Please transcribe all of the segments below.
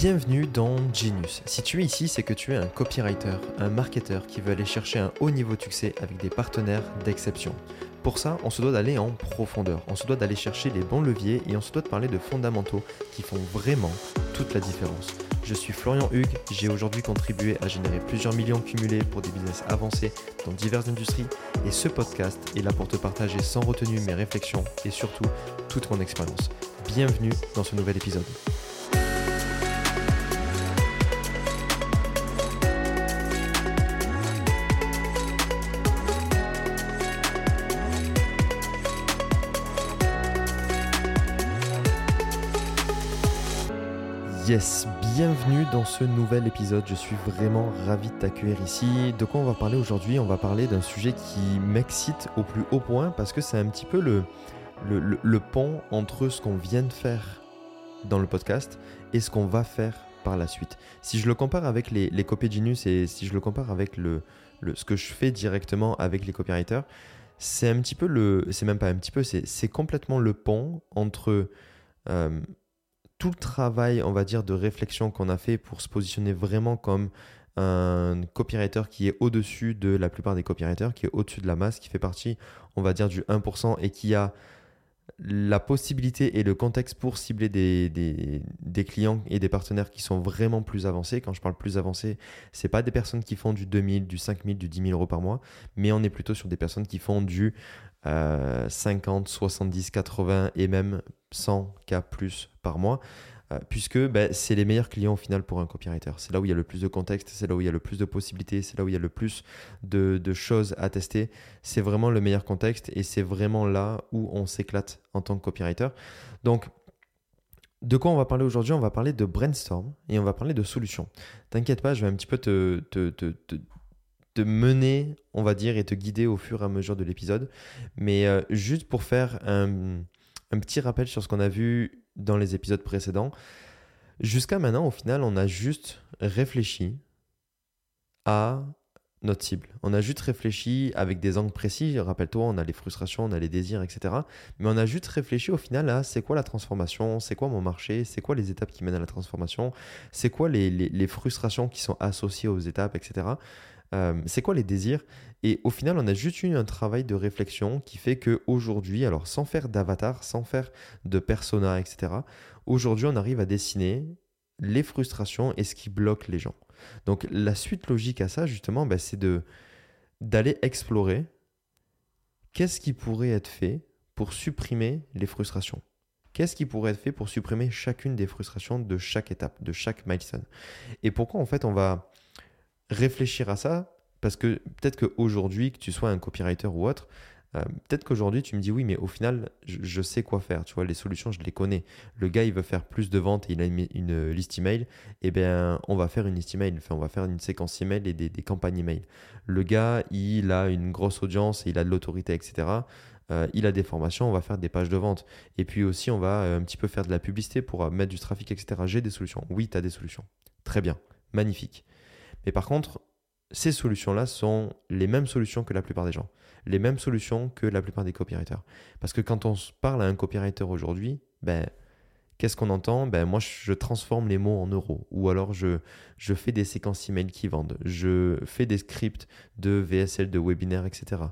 Bienvenue dans Genius. Si tu es ici, c'est que tu es un copywriter, un marketeur qui veut aller chercher un haut niveau de succès avec des partenaires d'exception. Pour ça, on se doit d'aller en profondeur, on se doit d'aller chercher les bons leviers et on se doit de parler de fondamentaux qui font vraiment toute la différence. Je suis Florian Hugues, j'ai aujourd'hui contribué à générer plusieurs millions cumulés pour des business avancés dans diverses industries et ce podcast est là pour te partager sans retenue mes réflexions et surtout toute mon expérience. Bienvenue dans ce nouvel épisode. Yes, bienvenue dans ce nouvel épisode. Je suis vraiment ravi de t'accueillir ici. De quoi on va parler aujourd'hui? On va parler d'un sujet qui m'excite au plus haut point parce que c'est un petit peu le, le, pont entre ce qu'on vient de faire dans le podcast et ce qu'on va faire par la suite. Si je le compare avec les, les Genius et si je le compare avec le, ce que je fais directement avec les copywriters, c'est un petit peu le. C'est même pas un petit peu, c'est complètement le pont entre. Euh, tout le travail, on va dire, de réflexion qu'on a fait pour se positionner vraiment comme un copywriter qui est au-dessus de la plupart des copywriters, qui est au-dessus de la masse, qui fait partie, on va dire, du 1% et qui a la possibilité et le contexte pour cibler des, clients et des partenaires qui sont vraiment plus avancés. Quand je parle plus avancé, c'est pas des personnes qui font du 2000, du 5000, du 10 000 euros par mois, mais on est plutôt sur des personnes qui font du 50, 70, 80 et même 100 cas plus par mois, euh, puisque ben, c'est les meilleurs clients au final pour un copywriter. C'est là où il y a le plus de contexte, c'est là où il y a le plus de possibilités, c'est là où il y a le plus de, choses à tester. C'est vraiment le meilleur contexte et c'est vraiment là où on s'éclate en tant que copywriter. Donc, de quoi on va parler aujourd'hui? On va parler de brainstorm et on va parler de solutions. T'inquiète pas, je vais un petit peu te, mener, on va dire, et te guider au fur et à mesure de l'épisode. Mais euh, juste pour faire un, petit rappel sur ce qu'on a vu dans les épisodes précédents, jusqu'à maintenant, au final, on a juste réfléchi à notre cible. On a juste réfléchi avec des angles précis. Rappelle-toi, on a les frustrations, on a les désirs, etc. Mais on a juste réfléchi au final à c'est quoi la transformation, c'est quoi mon marché, c'est quoi les étapes qui mènent à la transformation, c'est quoi les, frustrations qui sont associées aux étapes, etc. Euh, c'est quoi les désirs? Et au final, on a juste eu un travail de réflexion qui fait qu'aujourd'hui, alors sans faire d'avatar, sans faire de persona, etc., aujourd'hui, on arrive à dessiner les frustrations et ce qui bloque les gens. Donc la suite logique à ça, justement, bah, c'est de d'aller explorer qu'est-ce qui pourrait être fait pour supprimer les frustrations. Qu'est-ce qui pourrait être fait pour supprimer chacune des frustrations de chaque étape, de chaque milestone? Et pourquoi en fait on va réfléchir à ça parce que peut-être qu'aujourd'hui, que tu sois un copywriter ou autre, euh, peut-être qu'aujourd'hui tu me dis oui, mais au final, je, sais quoi faire. Tu vois, les solutions, je les connais. Le gars, il veut faire plus de ventes et il a une, liste email. Eh bien, on va faire une liste email. Enfin, on va faire une séquence email et des, des campagnes email. Le gars, il a une grosse audience et il a de l'autorité, etc. Euh, il a des formations, on va faire des pages de vente. Et puis aussi, on va euh, un petit peu faire de la publicité pour mettre du trafic, etc. J'ai des solutions. Oui, tu as des solutions. Très bien. Magnifique. Mais par contre, ces solutions-là sont les mêmes solutions que la plupart des gens, les mêmes solutions que la plupart des copywriters. Parce que quand on parle à un copywriter aujourd'hui, ben, qu'est-ce qu'on entend? Ben, Moi, je transforme les mots en euros, ou alors je, je fais des séquences email qui vendent, je fais des scripts de VSL, de webinaire, etc.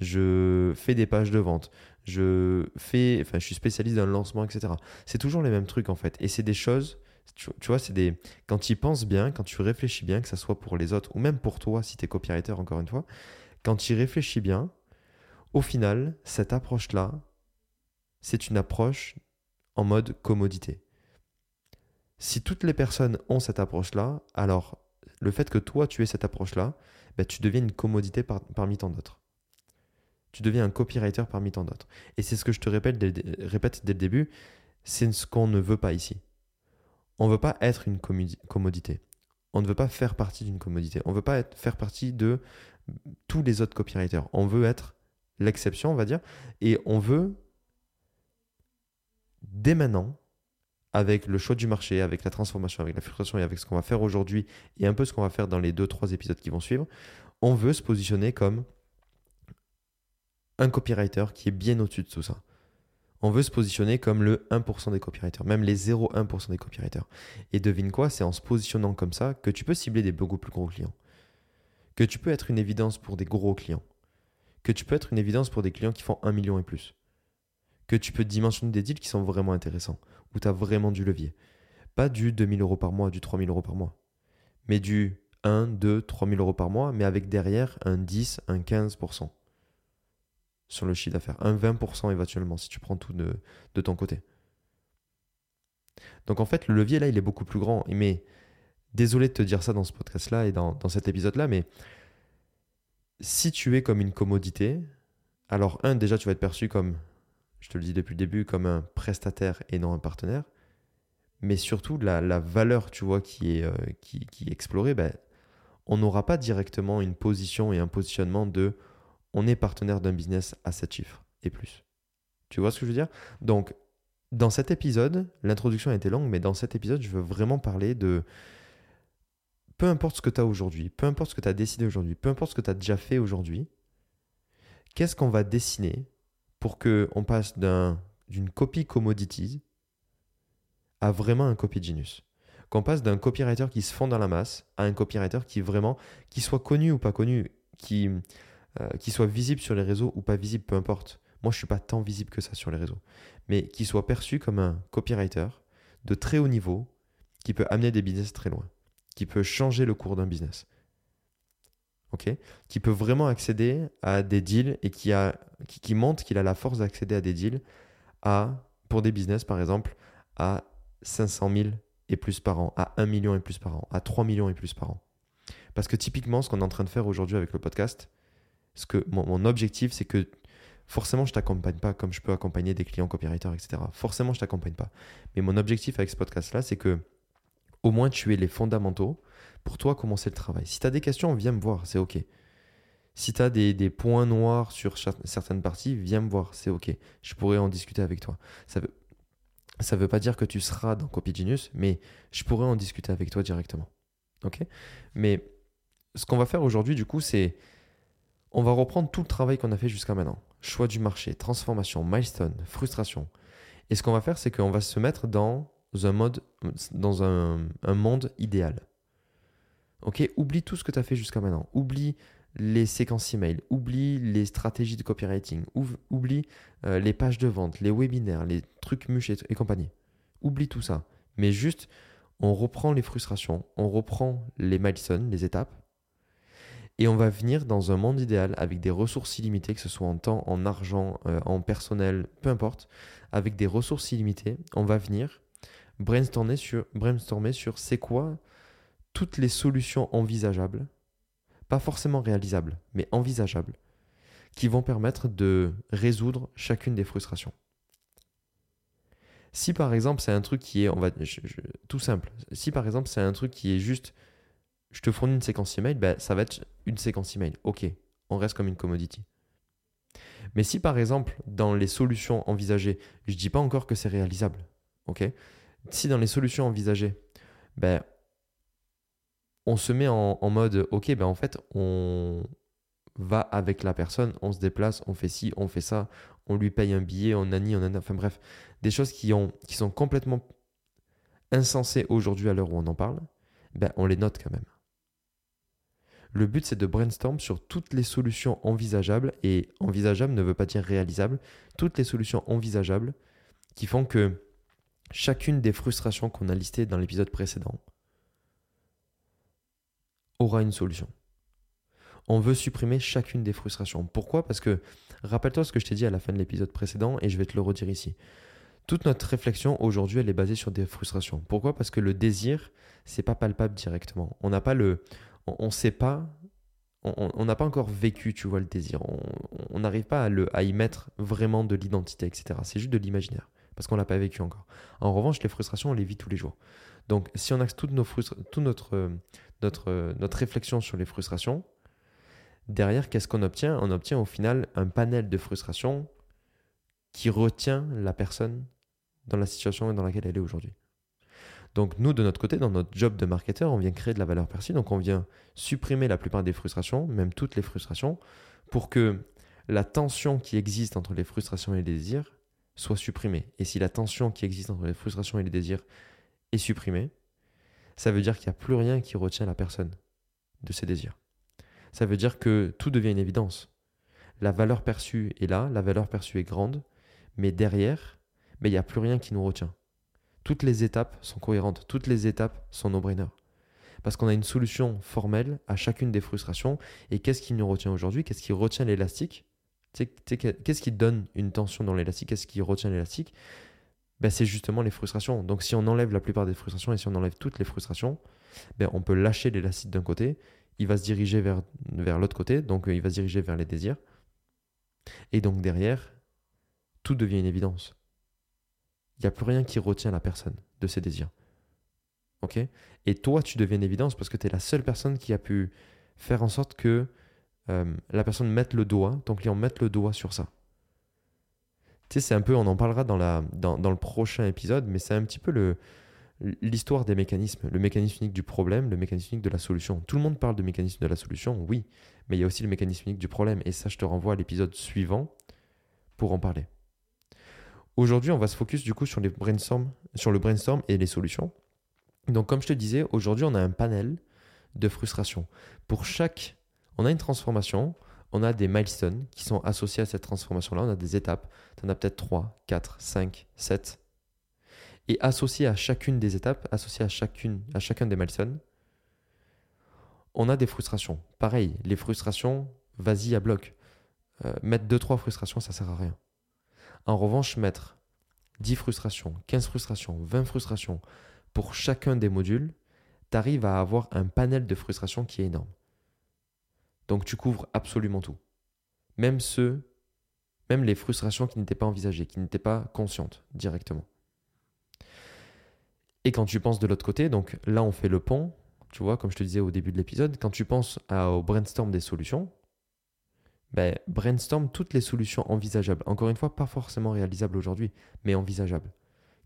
Je fais des pages de vente, je, fais, enfin, je suis spécialiste dans le lancement, etc. C'est toujours les mêmes trucs en fait. Et c'est des choses tu, vois, c'est des. Quand tu penses bien, quand tu réfléchis bien, que ce soit pour les autres ou même pour toi, si tu es copywriter, encore une fois, quand tu réfléchis bien, au final, cette approche-là, c'est une approche en mode commodité. Si toutes les personnes ont cette approche-là, alors le fait que toi tu aies cette approche-là, bah, tu deviens une commodité parmi tant d'autres. Tu deviens un copywriter parmi tant d'autres. Et c'est ce que je te répète répète dès le début, c'est ce qu'on ne veut pas ici on ne veut pas être une commodité. On ne veut pas faire partie d'une commodité. On ne veut pas faire partie de tous les autres copywriters. On veut être l'exception, on va dire. Et on veut, dès maintenant, avec le choix du marché, avec la transformation, avec la frustration et avec ce qu'on va faire aujourd'hui et un peu ce qu'on va faire dans les deux, trois épisodes qui vont suivre, on veut se positionner comme un copywriter qui est bien au-dessus de tout ça. On veut se positionner comme le 1% des copywriters, même les 0,1% des copywriters. Et devine quoi, c'est en se positionnant comme ça que tu peux cibler des beaucoup plus gros clients. Que tu peux être une évidence pour des gros clients. Que tu peux être une évidence pour des clients qui font 1 million et plus. Que tu peux dimensionner des deals qui sont vraiment intéressants, où tu as vraiment du levier. Pas du 2000 euros par mois, du 3000 euros par mois, mais du 1, 2, 3000 euros par mois, mais avec derrière un 10, un 15% sur le chiffre d'affaires. Un 20% éventuellement, si tu prends tout de, de, ton côté. Donc en fait, le levier là, il est beaucoup plus grand. Mais désolé de te dire ça dans ce podcast-là et dans, dans cet épisode-là, mais si tu es comme une commodité, alors un, déjà, tu vas être perçu comme, je te le dis depuis le début, comme un prestataire et non un partenaire. Mais surtout, la, la valeur, tu vois, qui est, euh, qui, qui explorée, ben, on n'aura pas directement une position et un positionnement de on est partenaire d'un business à 7 chiffres et plus. Tu vois ce que je veux dire? Donc, dans cet épisode, l'introduction a été longue, mais dans cet épisode, je veux vraiment parler de peu importe ce que tu as aujourd'hui, peu importe ce que tu as décidé aujourd'hui, peu importe ce que tu as déjà fait aujourd'hui, qu'est-ce qu'on va dessiner pour qu'on passe d'une copie commodities à vraiment un copy genius? Qu'on passe d'un copywriter qui se fond dans la masse à un copywriter qui vraiment, qui soit connu ou pas connu, qui, euh, qui soit visible sur les réseaux ou pas visible, peu importe. Moi, je suis pas tant visible que ça sur les réseaux, mais qui soit perçu comme un copywriter de très haut niveau, qui peut amener des business très loin, qui peut changer le cours d'un business. ok? Qui peut vraiment accéder à des deals et qui, a, qui, qui montre qu'il a la force d'accéder à des deals à, pour des business par exemple, à 500 000 et plus par an, à 1 million et plus par an, à 3 millions et plus par an. Parce que typiquement, ce qu'on est en train de faire aujourd'hui avec le podcast, ce que mon, objectif, c'est que forcément, je t'accompagne pas comme je peux accompagner des clients copywriters, etc. Forcément, je t'accompagne pas. Mais mon objectif avec ce podcast-là, c'est que au moins tu aies les fondamentaux pour toi commencer le travail. Si tu as des questions, viens me voir, c'est OK. Si tu as des, points noirs sur certaines parties, viens me voir, c'est OK. Je pourrais en discuter avec toi. Ça veut, ne veut pas dire que tu seras dans Copy Genius, mais je pourrais en discuter avec toi directement. Ok? Mais ce qu'on va faire aujourd'hui, du coup, c'est on va reprendre tout le travail qu'on a fait jusqu'à maintenant. Choix du marché, transformation, milestone, frustration. Et ce qu'on va faire, c'est qu'on va se mettre dans un mode, dans un, monde idéal. Ok Oublie tout ce que tu as fait jusqu'à maintenant. Oublie les séquences email, oublie les stratégies de copywriting, oublie euh, les pages de vente, les webinaires, les trucs muches et, compagnie. Oublie tout ça. Mais juste, on reprend les frustrations, on reprend les milestones, les étapes, et on va venir dans un monde idéal avec des ressources illimitées, que ce soit en temps, en argent, euh, en personnel, peu importe, avec des ressources illimitées, on va venir brainstormer sur, c'est quoi toutes les solutions envisageables pas forcément réalisables, mais envisageables, qui vont permettre de résoudre chacune des frustrations. Si par exemple c'est un truc qui est, on va, tout simple, si par exemple c'est un truc qui est juste, je te fournis une séquence email, ben, ça va être une séquence email. Ok, on reste comme une commodity. Mais si par exemple dans les solutions envisagées, je dis pas encore que c'est réalisable, ok? Si dans les solutions envisagées, ben, on se met en, mode, ok, ben en fait, on va avec la personne, on se déplace, on fait ci, on fait ça, on lui paye un billet, on a ni, on a, enfin bref, des choses qui, ont, qui sont complètement insensées aujourd'hui à l'heure où on en parle, ben on les note quand même. Le but, c'est de brainstorm sur toutes les solutions envisageables, et envisageable ne veut pas dire réalisable, toutes les solutions envisageables qui font que chacune des frustrations qu'on a listées dans l'épisode précédent, aura une solution. On veut supprimer chacune des frustrations. Pourquoi? Parce que, rappelle-toi ce que je t'ai dit à la fin de l'épisode précédent, et je vais te le redire ici. Toute notre réflexion aujourd'hui, elle est basée sur des frustrations. Pourquoi? Parce que le désir, c'est pas palpable directement. On n'a pas le, on, sait pas, on n'a pas encore vécu, tu vois, le désir. On n'arrive pas à, le, à y mettre vraiment de l'identité, etc. C'est juste de l'imaginaire parce qu'on l'a pas vécu encore. En revanche, les frustrations, on les vit tous les jours. Donc, si on axe toute, nos notre, notre, notre réflexion sur les frustrations, derrière, qu'est-ce qu'on obtient? On obtient au final un panel de frustrations qui retient la personne dans la situation dans laquelle elle est aujourd'hui. Donc nous, de notre côté, dans notre job de marketeur, on vient créer de la valeur perçue, donc on vient supprimer la plupart des frustrations, même toutes les frustrations, pour que la tension qui existe entre les frustrations et les désirs soit supprimée, et si la tension qui existe entre les frustrations et les désirs est supprimée, ça veut dire qu'il n'y a plus rien qui retient la personne de ses désirs. Ça veut dire que tout devient une évidence. La valeur perçue est là, la valeur perçue est grande, mais derrière, ben, il n'y a plus rien qui nous retient. Toutes les étapes sont cohérentes, toutes les étapes sont no-brainer. Parce qu'on a une solution formelle à chacune des frustrations. Et qu'est-ce qui nous retient aujourd'hui? Qu'est-ce qui retient l'élastique? Qu'est-ce qui donne une tension dans l'élastique? Qu'est-ce qui retient l'élastique? Ben, C'est justement les frustrations. Donc si on enlève la plupart des frustrations et si on enlève toutes les frustrations, ben, on peut lâcher l'élastique d'un côté, il va se diriger vers, vers l'autre côté, donc il va se diriger vers les désirs. Et donc derrière, tout devient une évidence. Il n'y a plus rien qui retient la personne de ses désirs. Ok? Et toi, tu deviens une évidence parce que tu es la seule personne qui a pu faire en sorte que euh, la personne mette le doigt, ton client mette le doigt sur ça. Tu sais, c'est un peu, on en parlera dans, le prochain épisode, mais c'est un petit peu l'histoire des mécanismes, le mécanisme unique du problème, le mécanisme unique de la solution. Tout le monde parle de mécanisme de la solution, oui, mais il y a aussi le mécanisme unique du problème. Et ça, je te renvoie à l'épisode suivant pour en parler. Aujourd'hui, on va se focus du coup sur, le brainstorm et les solutions. Donc, comme je te disais, aujourd'hui, on a un panel de frustration. Pour chaque, on a une transformation, on a des milestones qui sont associés à cette transformation-là, on a des étapes. Tu en as peut-être 3, 4, 5, 7. Et associé à chacune des étapes, associé à, chacune, chacun des milestones, on a des frustrations. Pareil, les frustrations, vas-y à bloc. Euh, mettre 2-3 frustrations, ça sert à rien. En revanche, mettre 10 frustrations, 15 frustrations, 20 frustrations pour chacun des modules, tu arrives à avoir un panel de frustrations qui est énorme. Donc tu couvres absolument tout. Même ceux, même les frustrations qui n'étaient pas envisagées, qui n'étaient pas conscientes directement. Et quand tu penses de l'autre côté, donc là on fait le pont, tu vois, comme je te disais au début de l'épisode, quand tu penses au brainstorm des solutions, ben, brainstorm toutes les solutions envisageables. Encore une fois, pas forcément réalisables aujourd'hui, mais envisageables.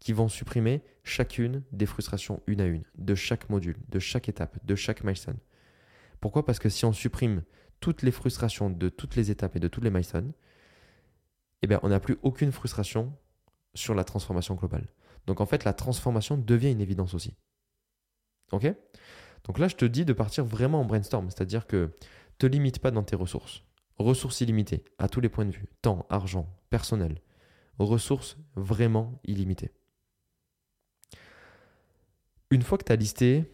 Qui vont supprimer chacune des frustrations une à une, de chaque module, de chaque étape, de chaque milestone. Pourquoi? Parce que si on supprime toutes les frustrations de toutes les étapes et de toutes les milestones, eh bien, on n'a plus aucune frustration sur la transformation globale. Donc en fait, la transformation devient une évidence aussi. Ok? Donc là, je te dis de partir vraiment en brainstorm, c'est-à-dire que te limite pas dans tes ressources. Ressources illimitées, à tous les points de vue. Temps, argent, personnel. Ressources vraiment illimitées. Une fois que tu as listé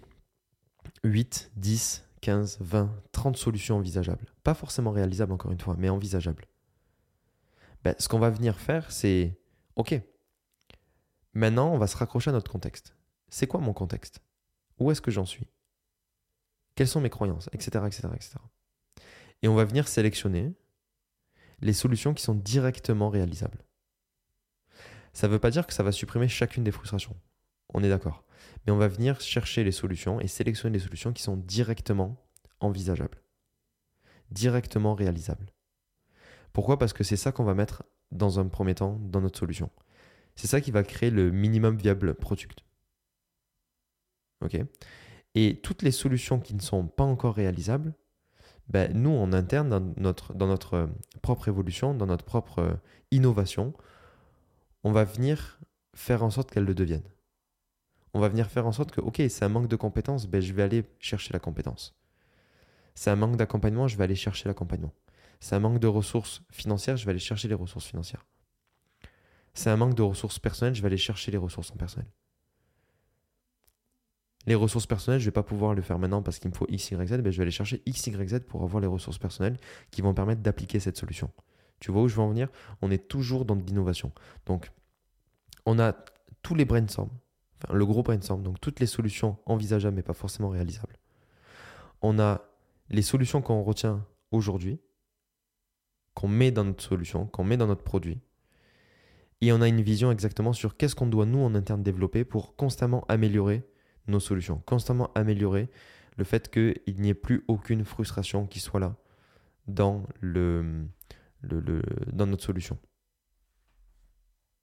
8, 10, 15, 20, 30 solutions envisageables, pas forcément réalisables encore une fois, mais envisageables, ben, ce qu'on va venir faire, c'est, OK, maintenant on va se raccrocher à notre contexte. C'est quoi mon contexte? Où est-ce que j'en suis? Quelles sont mes croyances? Etc. etc., etc. Et on va venir sélectionner les solutions qui sont directement réalisables. Ça ne veut pas dire que ça va supprimer chacune des frustrations. On est d'accord. Mais on va venir chercher les solutions et sélectionner les solutions qui sont directement envisageables, directement réalisables. Pourquoi? Parce que c'est ça qu'on va mettre dans un premier temps dans notre solution. C'est ça qui va créer le minimum viable product. OK? Et toutes les solutions qui ne sont pas encore réalisables, ben, nous, en interne, dans notre, euh, propre évolution, dans notre propre euh, innovation, on va venir faire en sorte qu'elles le deviennent. On va venir faire en sorte que, ok, c'est un manque de compétences, ben, je vais aller chercher la compétence. C'est un manque d'accompagnement, je vais aller chercher l'accompagnement. C'est un manque de ressources financières, je vais aller chercher les ressources financières. C'est un manque de ressources personnelles, je vais aller chercher les ressources en personnel. Les ressources personnelles, je ne vais pas pouvoir le faire maintenant parce qu'il me faut X, Y, Z. Je vais aller chercher X, Y, Z pour avoir les ressources personnelles qui vont permettre d'appliquer cette solution. Tu vois où je veux en venir? On est toujours dans de l'innovation. Donc, on a tous les brainstorms, le gros brainstorm, donc toutes les solutions envisageables mais pas forcément réalisables. On a les solutions qu'on retient aujourd'hui, qu'on met dans notre solution, qu'on met dans notre produit. Et on a une vision exactement sur qu'est-ce qu'on doit nous en interne développer pour constamment améliorer nos solutions, constamment améliorer le fait qu'il n'y ait plus aucune frustration qui soit là dans, le, le, dans notre solution.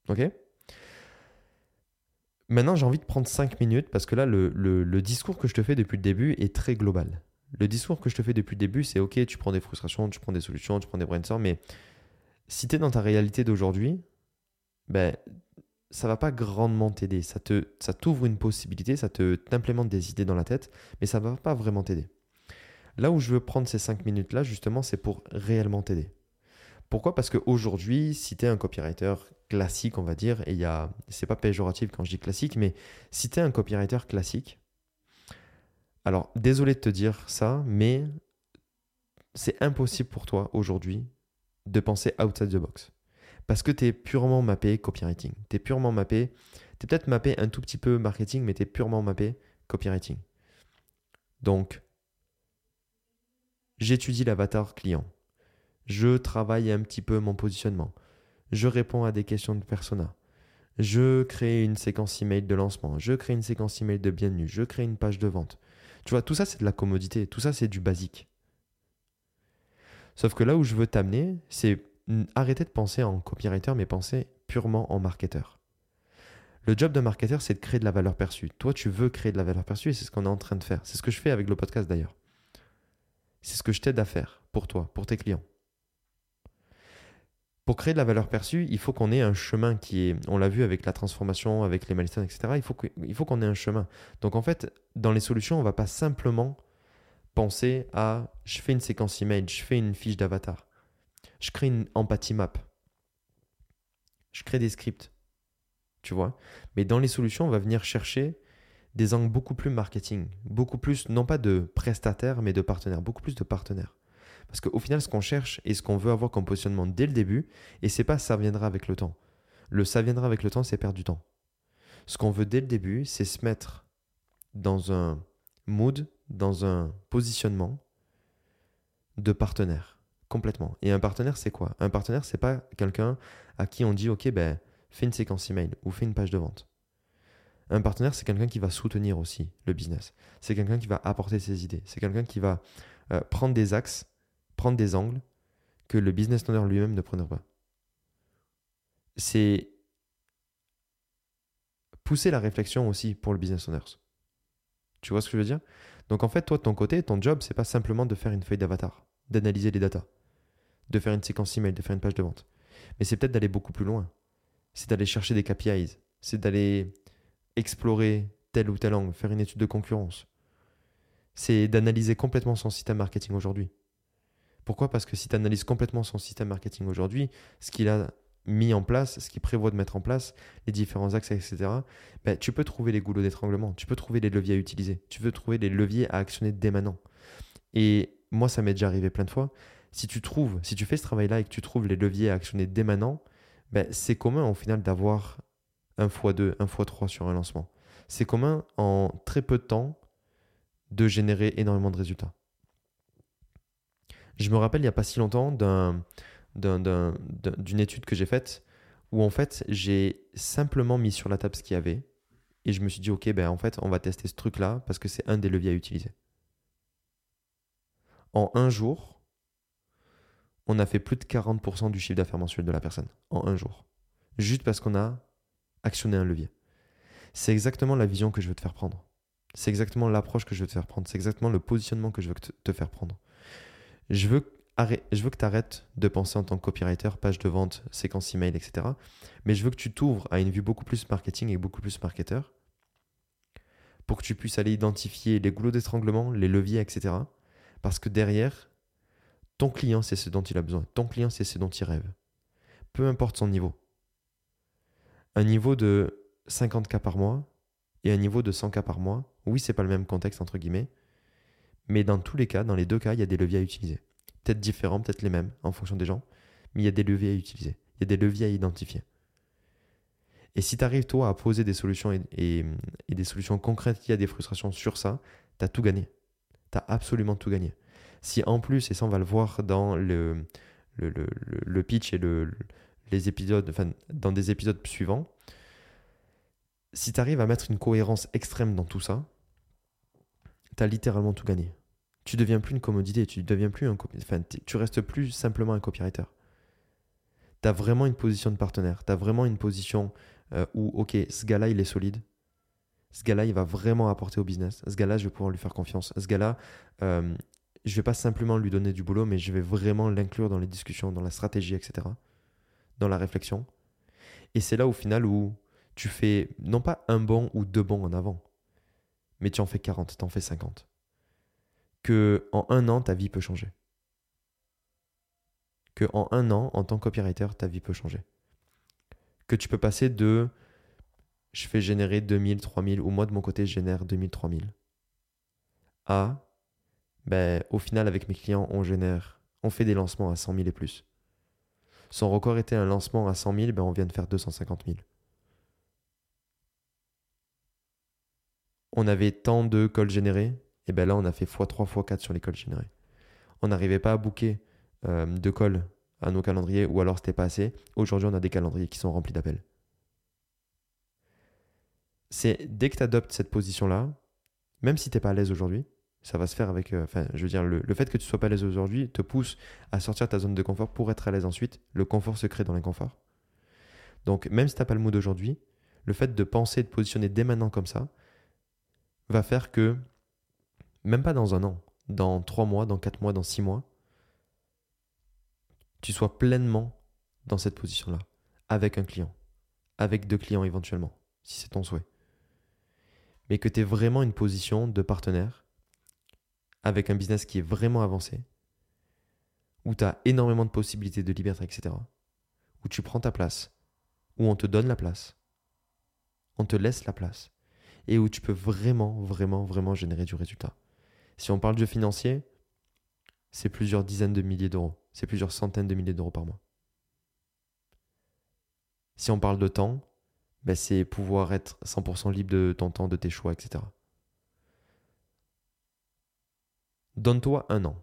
Ok? Maintenant, j'ai envie de prendre 5 minutes parce que là, le, le, discours que je te fais depuis le début est très global. Le discours que je te fais depuis le début, c'est ok, tu prends des frustrations, tu prends des solutions, tu prends des brainstorms, mais si tu es dans ta réalité d'aujourd'hui, ben, ça va pas grandement t'aider. Ça te, ça t'ouvre une possibilité, ça te t'implémente des idées dans la tête, mais ça va pas vraiment t'aider. Là où je veux prendre ces 5 minutes-là, justement, c'est pour réellement t'aider. Pourquoi? Parce qu'aujourd'hui, si tu es un copywriter classique, on va dire, et c'est pas péjoratif quand je dis classique, mais si tu un copywriter classique, alors désolé de te dire ça, mais c'est impossible pour toi aujourd'hui de penser outside the box. Parce que tu es purement mappé copywriting. Tu es purement mappé, tu es peut-être mappé un tout petit peu marketing, mais tu es purement mappé copywriting. Donc, j'étudie l'avatar client. Je travaille un petit peu mon positionnement. Je réponds à des questions de persona. Je crée une séquence email de lancement. Je crée une séquence email de bienvenue. Je crée une page de vente. Tu vois, tout ça, c'est de la commodité. Tout ça, c'est du basique. Sauf que là où je veux t'amener, c'est arrêter de penser en copywriter, mais penser purement en marketeur. Le job d'un marketeur, c'est de créer de la valeur perçue. Toi, tu veux créer de la valeur perçue et c'est ce qu'on est en train de faire. C'est ce que je fais avec le podcast d'ailleurs. C'est ce que je t'aide à faire pour toi, pour tes clients. Pour créer de la valeur perçue, il faut qu'on ait un chemin qui est, on l'a vu avec la transformation, avec les milestones, etc. Il faut, faut qu'on ait un chemin. Donc en fait, dans les solutions, on ne va pas simplement penser à je fais une séquence email, je fais une fiche d'avatar, je crée une empathie map, je crée des scripts, tu vois. Mais dans les solutions, on va venir chercher des angles beaucoup plus marketing, beaucoup plus, non pas de prestataires, mais de partenaires, beaucoup plus de partenaires. Parce qu'au final, ce qu'on cherche et ce qu'on veut avoir comme positionnement dès le début, et c'est pas ça viendra avec le temps. Le ça viendra avec le temps, c'est perdre du temps. Ce qu'on veut dès le début, c'est se mettre dans un mood, dans un positionnement de partenaire, complètement. Et un partenaire, c'est quoi? Un partenaire, c'est pas quelqu'un à qui on dit, ok, ben, fais une séquence email ou fais une page de vente. Un partenaire, c'est quelqu'un qui va soutenir aussi le business. C'est quelqu'un qui va apporter ses idées. C'est quelqu'un qui va euh, prendre des axes, prendre des angles que le business owner lui-même ne prenait pas. C'est pousser la réflexion aussi pour le business owner. Tu vois ce que je veux dire? Donc en fait, toi de ton côté, ton job, c'est pas simplement de faire une feuille d'avatar, d'analyser les datas, de faire une séquence email, de faire une page de vente. Mais c'est peut-être d'aller beaucoup plus loin. C'est d'aller chercher des KPIs, c'est d'aller explorer tel ou tel angle, faire une étude de concurrence. C'est d'analyser complètement son système marketing aujourd'hui. Pourquoi? Parce que si tu analyses complètement son système marketing aujourd'hui, ce qu'il a mis en place, ce qu'il prévoit de mettre en place, les différents axes, etc., ben, tu peux trouver les goulots d'étranglement, tu peux trouver les leviers à utiliser, tu peux trouver les leviers à actionner dès maintenant. Et moi, ça m'est déjà arrivé plein de fois. Si tu trouves, si tu fais ce travail-là et que tu trouves les leviers à actionner dès maintenant, ben, c'est commun au final d'avoir un x2, un x3 sur un lancement. C'est commun en très peu de temps de générer énormément de résultats. Je me rappelle il n'y a pas si longtemps d'un d'une étude que j'ai faite où en fait j'ai simplement mis sur la table ce qu'il y avait et je me suis dit ok ben en fait on va tester ce truc là parce que c'est un des leviers à utiliser. En un jour, on a fait plus de 40% du chiffre d'affaires mensuel de la personne en un jour. Juste parce qu'on a actionné un levier. C'est exactement la vision que je veux te faire prendre. C'est exactement l'approche que je veux te faire prendre. C'est exactement le positionnement que je veux te faire prendre. Je veux je veux que tu arrêtes de penser en tant que copywriter, page de vente, séquence email, etc. Mais je veux que tu t'ouvres à une vue beaucoup plus marketing et beaucoup plus marketeur pour que tu puisses aller identifier les goulots d'étranglement, les leviers, etc. Parce que derrière, ton client, c'est ce dont il a besoin. Ton client, c'est ce dont il rêve. Peu importe son niveau. Un niveau de 50K par mois et un niveau de 100K par mois, oui, c'est pas le même contexte, entre guillemets. Mais dans tous les cas, dans les deux cas, il y a des leviers à utiliser peut-être différents, peut-être les mêmes en fonction des gens, mais il y a des leviers à utiliser, il y a des leviers à identifier. Et si tu arrives toi à poser des solutions et, des solutions concrètes qui a des frustrations sur ça, tu as tout gagné. Tu as absolument tout gagné. Si en plus, et ça on va le voir dans le, le, pitch et le, les épisodes, enfin, dans des épisodes suivants, si tu arrives à mettre une cohérence extrême dans tout ça, tu as littéralement tout gagné tu deviens plus une commodité, tu deviens plus un enfin, tu restes plus simplement un copywriter. Tu as vraiment une position de partenaire, tu as vraiment une position euh, où OK, ce gars-là, il est solide. Ce gars-là, il va vraiment apporter au business. Ce gars-là, je vais pouvoir lui faire confiance. Ce gars-là, euh, je vais pas simplement lui donner du boulot, mais je vais vraiment l'inclure dans les discussions, dans la stratégie, etc. Dans la réflexion. Et c'est là au final où tu fais non pas un bon ou deux bons en avant, mais tu en fais 40, tu en fais 50. Que en un an, ta vie peut changer. Que en un an, en tant que copywriter, ta vie peut changer. Que tu peux passer de je fais générer 2000, 3000, ou moi de mon côté, je génère 2000, 3000, à ben, au final, avec mes clients, on génère, on fait des lancements à 100 000 et plus. Son record était un lancement à 100 000, ben on vient de faire 250 000. On avait tant de calls générés, et ben là, on a fait x3, x4 sur les calls générés. On n'arrivait pas à booker euh, de calls à nos calendriers, ou alors c'était pas assez. Aujourd'hui, on a des calendriers qui sont remplis d'appels. C'est dès que tu adoptes cette position-là, même si tu n'es pas à l'aise aujourd'hui, ça va se faire avec. Euh, enfin, je veux dire, le, fait que tu sois pas à l'aise aujourd'hui te pousse à sortir de ta zone de confort pour être à l'aise ensuite. Le confort se crée dans l'inconfort. Donc, même si tu n'as pas le mood aujourd'hui, le fait de penser, de positionner dès maintenant comme ça, va faire que, même pas dans un an, dans trois mois, dans quatre mois, dans six mois, tu sois pleinement dans cette position-là, avec un client, avec deux clients éventuellement, si c'est ton souhait. Mais que tu aies vraiment une position de partenaire avec un business qui est vraiment avancé, où tu as énormément de possibilités de liberté, etc., où tu prends ta place, où on te donne la place, on te laisse la place, et où tu peux vraiment, vraiment, vraiment générer du résultat. Si on parle de financier, c'est plusieurs dizaines de milliers d'euros, c'est plusieurs centaines de milliers d'euros par mois. Si on parle de temps, ben c'est pouvoir être 100% libre de ton temps, de tes choix, etc. Donne-toi un an.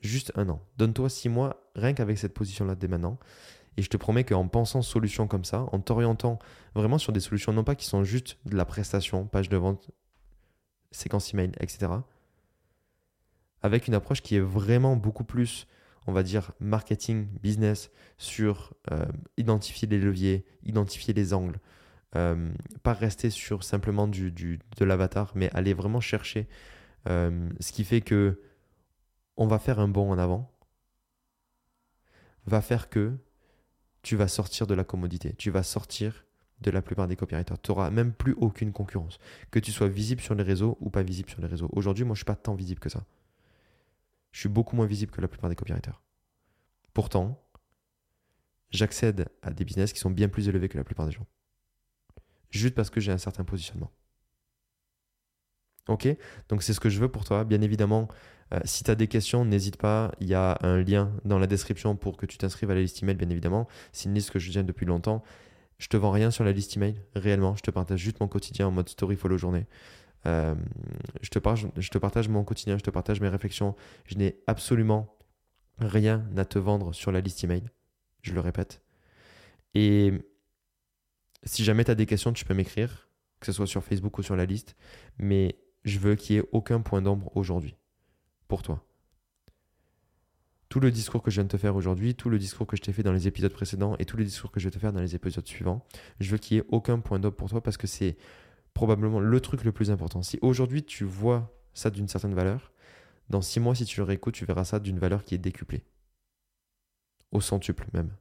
Juste un an. Donne-toi six mois, rien qu'avec cette position-là dès maintenant. Et je te promets qu'en pensant solutions comme ça, en t'orientant vraiment sur des solutions, non pas qui sont juste de la prestation, page de vente, séquence email, etc. Avec une approche qui est vraiment beaucoup plus, on va dire, marketing, business, sur euh, identifier les leviers, identifier les angles. Euh, pas rester sur simplement du, de l'avatar, mais aller vraiment chercher ce qui fait que on va faire un bond en avant, va faire que tu vas sortir de la commodité, tu vas sortir de la plupart des copywriters. Tu n'auras même plus aucune concurrence. Que tu sois visible sur les réseaux ou pas visible sur les réseaux. Aujourd'hui, moi, je ne suis pas tant visible que ça. Je suis beaucoup moins visible que la plupart des copywriters. Pourtant, j'accède à des business qui sont bien plus élevés que la plupart des gens. Juste parce que j'ai un certain positionnement. Ok Donc c'est ce que je veux pour toi. Bien évidemment, euh, si tu as des questions, n'hésite pas. Il y a un lien dans la description pour que tu t'inscrives à la liste email, bien évidemment. C'est une liste que je tiens depuis longtemps. Je te vends rien sur la liste email, réellement. Je te partage juste mon quotidien en mode story follow journée. Euh, je, te partage, je te partage mon quotidien, je te partage mes réflexions. Je n'ai absolument rien à te vendre sur la liste email. Je le répète. Et si jamais tu as des questions, tu peux m'écrire, que ce soit sur Facebook ou sur la liste. Mais je veux qu'il n'y ait aucun point d'ombre aujourd'hui pour toi. Tout le discours que je viens de te faire aujourd'hui, tout le discours que je t'ai fait dans les épisodes précédents et tout le discours que je vais te faire dans les épisodes suivants, je veux qu'il n'y ait aucun point d'ombre pour toi parce que c'est probablement le truc le plus important. Si aujourd'hui tu vois ça d'une certaine valeur, dans six mois, si tu le réécoutes, tu verras ça d'une valeur qui est décuplée. Au centuple même.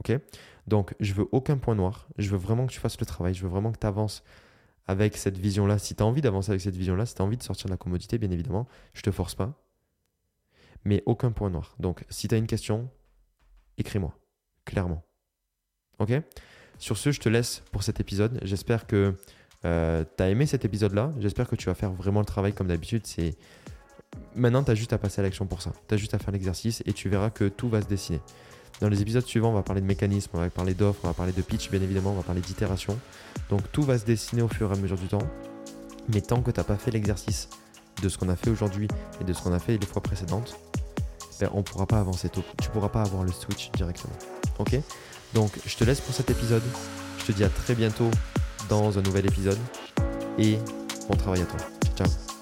Ok? Donc, je veux aucun point noir. Je veux vraiment que tu fasses le travail. Je veux vraiment que tu avances avec cette vision-là, si tu as envie d'avancer avec cette vision-là, si tu as envie de sortir de la commodité, bien évidemment, je te force pas. Mais aucun point noir. Donc, si tu as une question, écris-moi, clairement. Ok? Sur ce, je te laisse pour cet épisode. J'espère que euh, tu as aimé cet épisode-là. J'espère que tu vas faire vraiment le travail comme d'habitude. C'est Maintenant, tu as juste à passer à l'action pour ça. Tu as juste à faire l'exercice et tu verras que tout va se dessiner. Dans les épisodes suivants, on va parler de mécanisme, on va parler d'offres, on va parler de pitch, bien évidemment, on va parler d'itération. Donc tout va se dessiner au fur et à mesure du temps. Mais tant que tu n'as pas fait l'exercice de ce qu'on a fait aujourd'hui et de ce qu'on a fait les fois précédentes, ben, on ne pourra pas avancer tôt. Tu ne pourras pas avoir le switch directement. Ok? Donc je te laisse pour cet épisode. Je te dis à très bientôt dans un nouvel épisode. Et bon travail à toi. Ciao